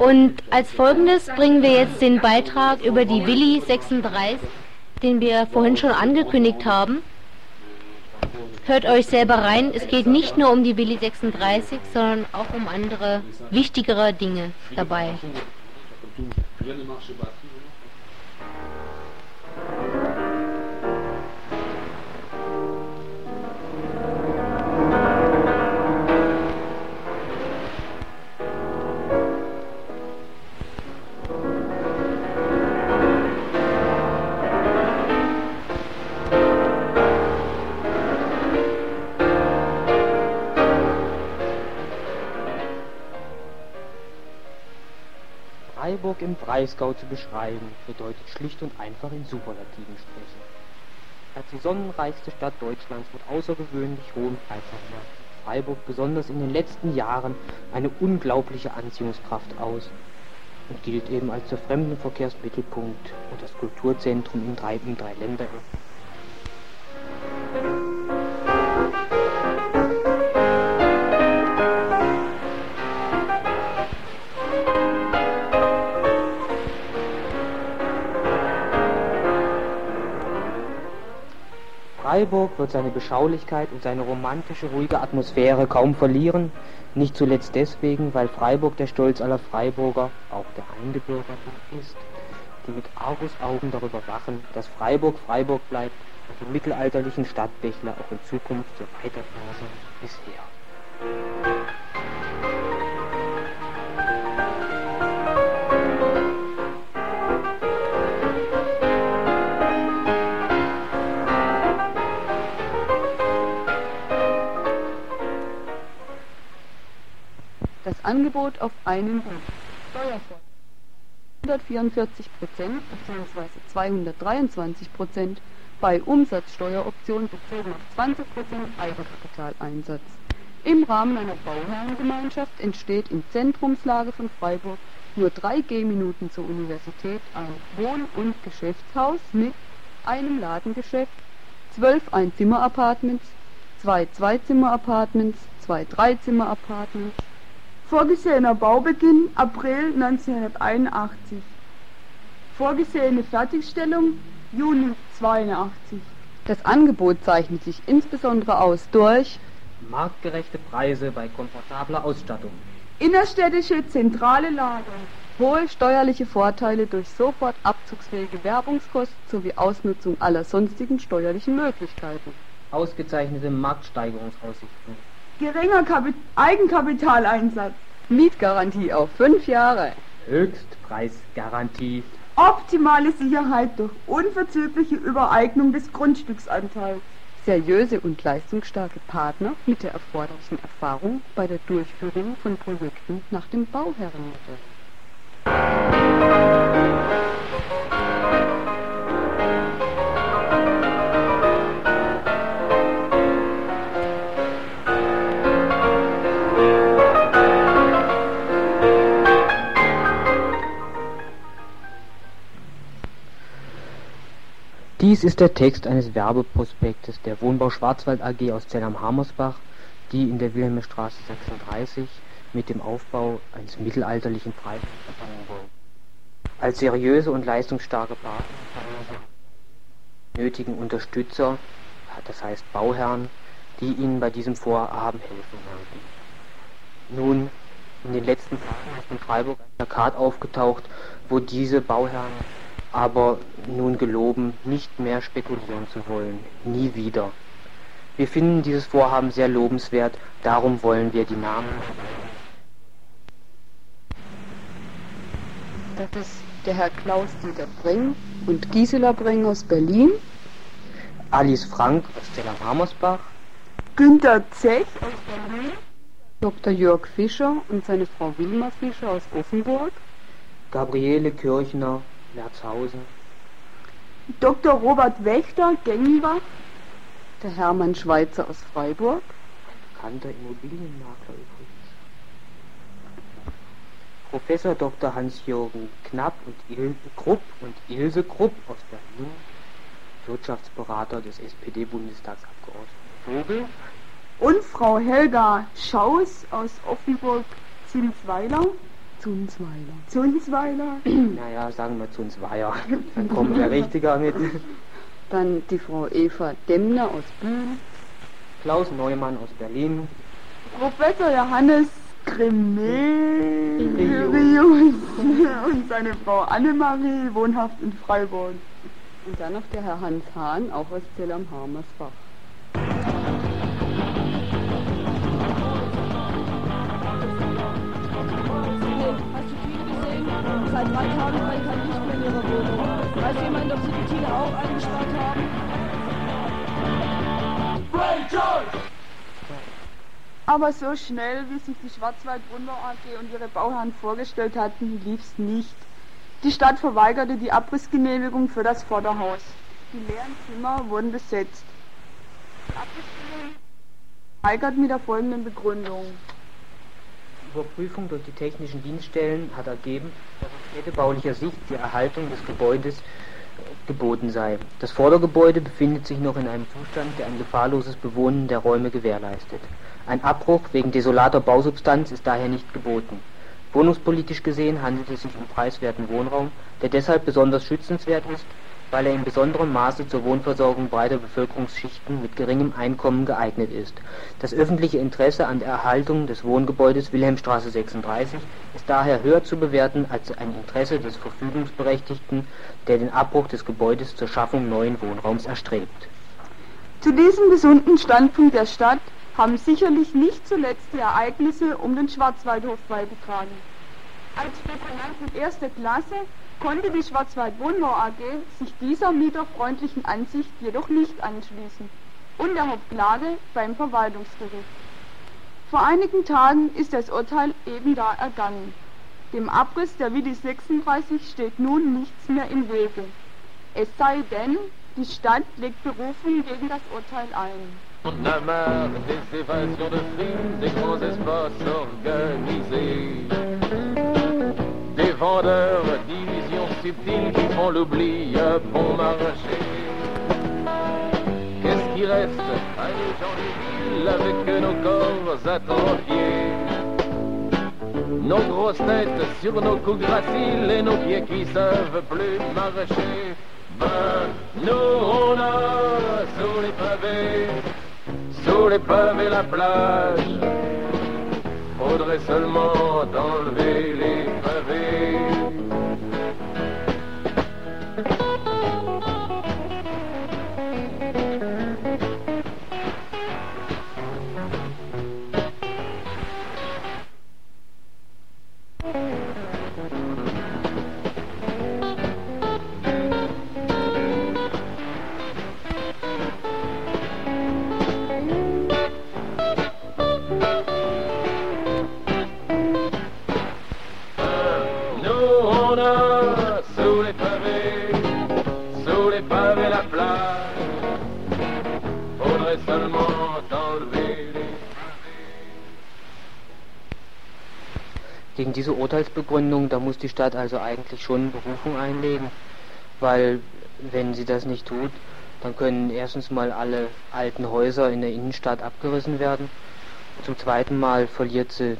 Und als folgendes bringen wir jetzt den Beitrag über die Willi 36, den wir vorhin schon angekündigt haben. Hört euch selber rein, es geht nicht nur um die Willi 36, sondern auch um andere wichtigere Dinge dabei. Freiburg im Breisgau zu beschreiben, bedeutet schlicht und einfach in Superlativen sprechen. Als die sonnenreichste Stadt Deutschlands mit außergewöhnlich hohem Freizeitmarkt Freiburg besonders in den letzten Jahren eine unglaubliche Anziehungskraft aus und gilt eben als der Fremdenverkehrsmittelpunkt und das Kulturzentrum in drei, Freiburg wird seine Beschaulichkeit und seine romantische, ruhige Atmosphäre kaum verlieren, nicht zuletzt deswegen, weil Freiburg der Stolz aller Freiburger, auch der Eingebürgerten, ist, die mit Argusaugen darüber wachen, dass Freiburg Freiburg bleibt und die mittelalterlichen Stadtdächler auch in Zukunft so weiterfahren wie bisher. Angebot auf einen Ruf. Steuervorteil 144 Prozent bzw. 223 Prozent bei Umsatzsteueroption bezogen auf 20 Prozent Eigenkapitaleinsatz. Im Rahmen einer Bauherrengemeinschaft entsteht in Zentrumslage von Freiburg nur drei Gehminuten zur Universität ein Wohn- und Geschäftshaus mit einem Ladengeschäft, zwölf Einzimmer-Apartments, zwei Zweizimmer-Apartments, zwei Dreizimmer-Apartments, Vorgesehener Baubeginn April 1981. Vorgesehene Fertigstellung Juni 82. Das Angebot zeichnet sich insbesondere aus durch Marktgerechte Preise bei komfortabler Ausstattung. Innerstädtische zentrale Lage. hohe steuerliche Vorteile durch sofort abzugsfähige Werbungskosten sowie Ausnutzung aller sonstigen steuerlichen Möglichkeiten. Ausgezeichnete Marktsteigerungsaussichten. Geringer Kapi Eigenkapitaleinsatz. Mietgarantie auf fünf Jahre. Höchstpreisgarantie. Optimale Sicherheit durch unverzügliche Übereignung des Grundstücksanteils. Seriöse und leistungsstarke Partner mit der erforderlichen Erfahrung bei der Durchführung von Projekten nach dem Bauherrenmodell. Dies ist der Text eines Werbeprospektes der Wohnbau Schwarzwald AG aus Zell am Hamersbach, die in der Wilhelmstraße 36 mit dem Aufbau eines mittelalterlichen verbunden wurden. Als seriöse und leistungsstarke Partner nötigen Unterstützer, das heißt Bauherren, die ihnen bei diesem Vorhaben helfen werden. Nun, in den letzten Tagen ist in Freiburg ein Plakat aufgetaucht, wo diese Bauherren aber nun geloben, nicht mehr spekulieren zu wollen, nie wieder. Wir finden dieses Vorhaben sehr lobenswert, darum wollen wir die Namen. Das ist der Herr Klaus-Dieter Bring und Gisela Bring aus Berlin. Alice Frank aus Zell-am-Hammersbach, Günter Zech Dr. Jörg Fischer und seine Frau Wilma Fischer aus Offenburg. Gabriele Kirchner, Lerzhausen, Dr. Robert Wächter Gengenbach, Der Hermann Schweitzer aus Freiburg. bekannter Immobilienmakler übrigens. Professor Dr. Hans-Jürgen Knapp und Il Krupp und Ilse Krupp aus Berlin, Wirtschaftsberater des SPD-Bundestagsabgeordneten Vogel, und Frau Helga Schaus aus Offenburg-Zinsweiler, Zunsweiler. Zunsweiler. Naja, sagen wir Zunsweier. Dann kommt der Richtiger mit. Dann die Frau Eva Demner aus Bühl. Klaus Neumann aus Berlin. Professor Johannes Gremelius und seine Frau Annemarie, wohnhaft in Freiburg. Und dann noch der Herr Hans Hahn, auch aus Zell am Harmersbach. Seit drei Tagen kein Licht mehr in ihrer Wohnung. Weiß jemand, ob sie die Tine auch eingespart haben? Aber so schnell, wie sich die Schwarzwald-Wunder AG und ihre Bauherren vorgestellt hatten, lief's nicht. Die Stadt verweigerte die Abrissgenehmigung für das Vorderhaus. Die leeren Zimmer wurden besetzt. Die Abrissgenehmigung verweigert mit der folgenden Begründung. Überprüfung durch die technischen Dienststellen hat ergeben, dass aus städtebaulicher Sicht die Erhaltung des Gebäudes äh, geboten sei. Das Vordergebäude befindet sich noch in einem Zustand, der ein gefahrloses Bewohnen der Räume gewährleistet. Ein Abbruch wegen desolater Bausubstanz ist daher nicht geboten. Wohnungspolitisch gesehen handelt es sich um preiswerten Wohnraum, der deshalb besonders schützenswert ist, weil er in besonderem Maße zur Wohnversorgung breiter Bevölkerungsschichten mit geringem Einkommen geeignet ist. Das öffentliche Interesse an der Erhaltung des Wohngebäudes Wilhelmstraße 36 ist daher höher zu bewerten als ein Interesse des Verfügungsberechtigten, der den Abbruch des Gebäudes zur Schaffung neuen Wohnraums erstrebt. Zu diesem gesunden Standpunkt der Stadt haben sicherlich nicht zuletzt die Ereignisse um den Schwarzwaldhof beigetragen. Als Spekulanten erster Klasse konnte die Schwarzwald Wohnbau AG sich dieser mieterfreundlichen Ansicht jedoch nicht anschließen und erhob Klage beim Verwaltungsgericht. Vor einigen Tagen ist das Urteil eben da ergangen. Dem Abriss der Willi 36 steht nun nichts mehr im Wege. Es sei denn, die Stadt legt Berufung gegen das Urteil ein. On a marre des évasions de frimes, des grands espaces organisés. Des vendeurs d'illusions subtiles qui font l'oubli à bon marché. Qu'est-ce qui reste? À nous gens villes avec nos corps atrophiés Nos grosses têtes sur nos coups graciles et nos pieds qui savent plus marcher. Ben, nous on a sous les pavés sous les pavés la plage. Faudrait seulement enlever Gegen diese Urteilsbegründung, da muss die Stadt also eigentlich schon Berufung einlegen, weil wenn sie das nicht tut, dann können erstens mal alle alten Häuser in der Innenstadt abgerissen werden. Zum zweiten Mal verliert sie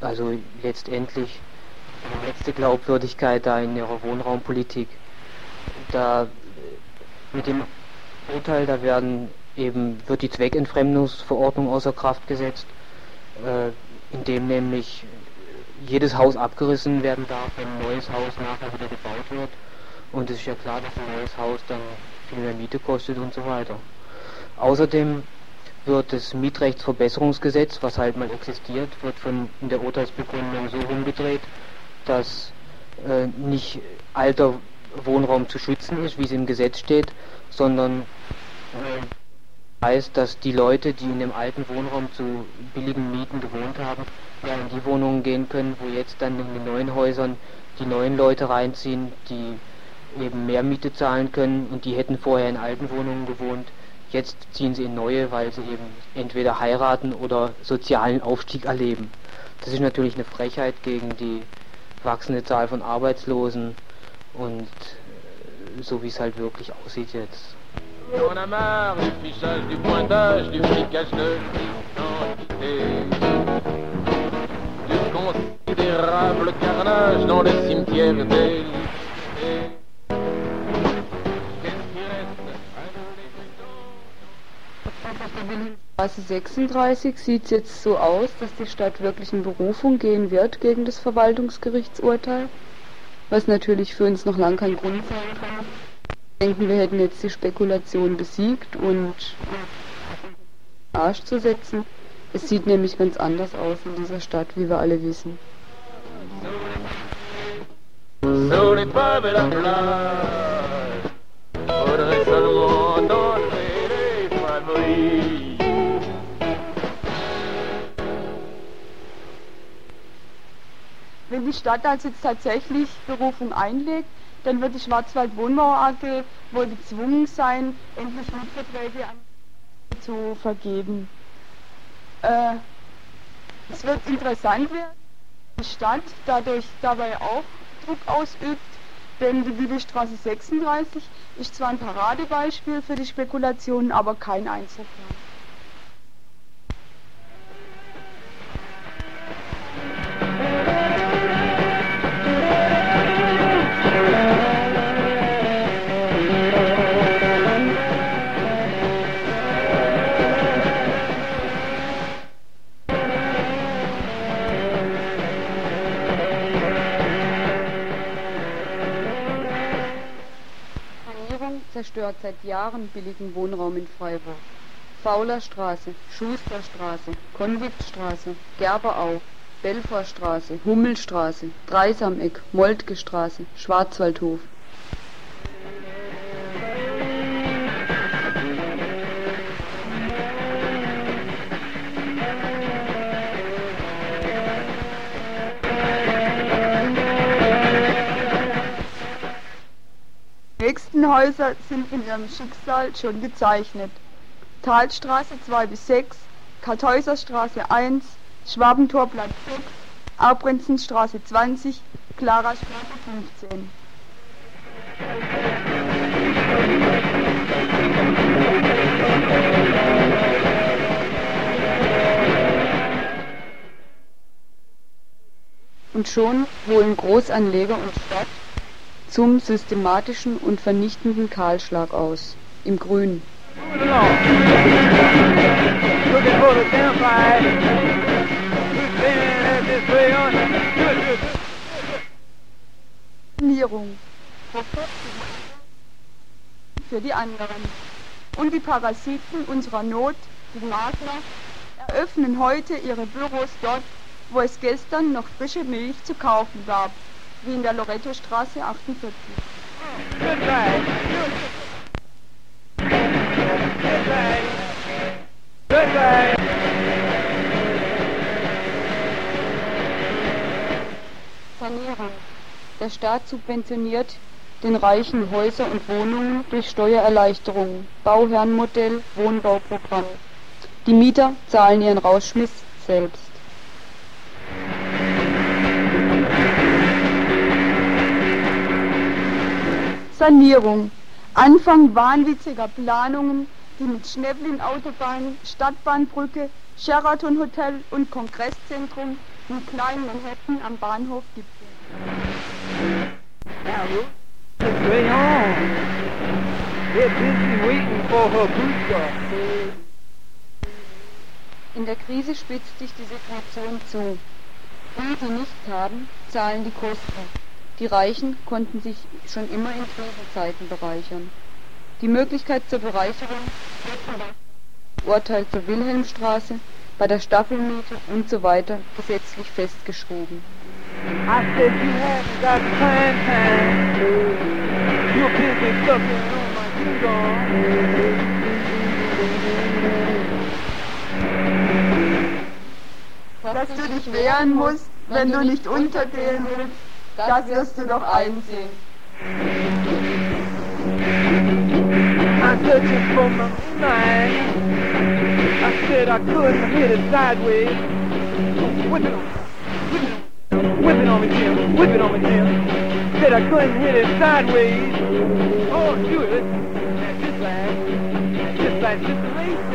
also letztendlich die letzte Glaubwürdigkeit da in ihrer Wohnraumpolitik. Da äh, mit dem Urteil, da werden eben wird die Zweckentfremdungsverordnung außer Kraft gesetzt, äh, indem nämlich jedes Haus abgerissen werden darf, wenn ein neues Haus nachher wieder gebaut wird. Und es ist ja klar, dass ein neues Haus dann viel mehr Miete kostet und so weiter. Außerdem wird das Mietrechtsverbesserungsgesetz, was halt mal existiert, wird von in der Urteilsbegründung so umgedreht, dass äh, nicht alter Wohnraum zu schützen ist, wie es im Gesetz steht, sondern äh, heißt, dass die Leute, die in dem alten Wohnraum zu billigen Mieten gewohnt haben, ja in die Wohnungen gehen können, wo jetzt dann in den neuen Häusern die neuen Leute reinziehen, die eben mehr Miete zahlen können und die hätten vorher in alten Wohnungen gewohnt. Jetzt ziehen sie in neue, weil sie eben entweder heiraten oder sozialen Aufstieg erleben. Das ist natürlich eine Frechheit gegen die wachsende Zahl von Arbeitslosen und so wie es halt wirklich aussieht jetzt. On a marre du fichage, du pointage, du flicage de l'identité, du Considérable carnage dans le cimetière des Straße 36 sieht es jetzt so aus, dass die Stadt wirklich in Berufung gehen wird gegen das Verwaltungsgerichtsurteil, was natürlich für uns noch lang kein Grund sein kann. Denken wir hätten jetzt die Spekulation besiegt und Arsch zu setzen. Es sieht nämlich ganz anders aus in dieser Stadt, wie wir alle wissen. Wenn die Stadt also jetzt tatsächlich Berufung einlegt, dann wird die Schwarzwald Wohnbau AG wohl gezwungen sein, endlich Mietverträge an zu vergeben. Äh, es wird interessant werden, die Stadt dadurch dabei auch Druck ausübt, denn die Wiebestraße 36 ist zwar ein Paradebeispiel für die Spekulationen, aber kein Einzelfall. Seit Jahren billigen Wohnraum in Freiburg. Faulerstraße, Schusterstraße, Konviktstraße, Gerberau, Belfortstraße, Hummelstraße, Dreisameck, Moltkestraße, Schwarzwaldhof. Nächsten Häuser sind in ihrem Schicksal schon gezeichnet. Talstraße 2 bis 6, Kartäuserstraße 1, Schwabentorplatz 6, Aubrenzenstraße 20, Klarastraße 15. Und schon holen Großanleger und Stadt zum systematischen und vernichtenden Kahlschlag aus. Im Grün. Für die anderen. Und die Parasiten unserer Not, die Makler, eröffnen heute ihre Büros dort, wo es gestern noch frische Milch zu kaufen gab, wie in der Loretto-Straße 48. Goodbye. Goodbye. Goodbye. Sanierung. Der Staat subventioniert den Reichen Häuser und Wohnungen durch Steuererleichterungen, Bauherrenmodell, Wohnbauprogramm. Die Mieter zahlen ihren Rausschmiss selbst. Sanierung. Anfang wahnwitziger Planungen, die mit Schnäblin-Autobahn, Stadtbahnbrücke, Sheraton Hotel und Kongresszentrum in kleinen Manhattan am Bahnhof gipfeln. Now, Ruth, this way on. They're busy waiting for her booster. In der Krise spitzt sich die Situation zu. Die, die nichts haben, zahlen die Kosten. Die Reichen konnten sich schon immer in Krisenzeiten bereichern. Die Möglichkeit zur Bereicherung Urteil zur Wilhelmstraße, bei der Staffelmiete und so weiter gesetzlich festgeschrieben. Dass du dich wehren musst, wenn du nicht untergehen willst, das wirst du doch einsehen. I'm searching for my mind. I said I couldn't hit it sideways. Whip it on, whip it on, whip it on me, Jim. Whip it on me, Jim. Said I couldn't hit it sideways. Oh, do it. That's this side. This side, just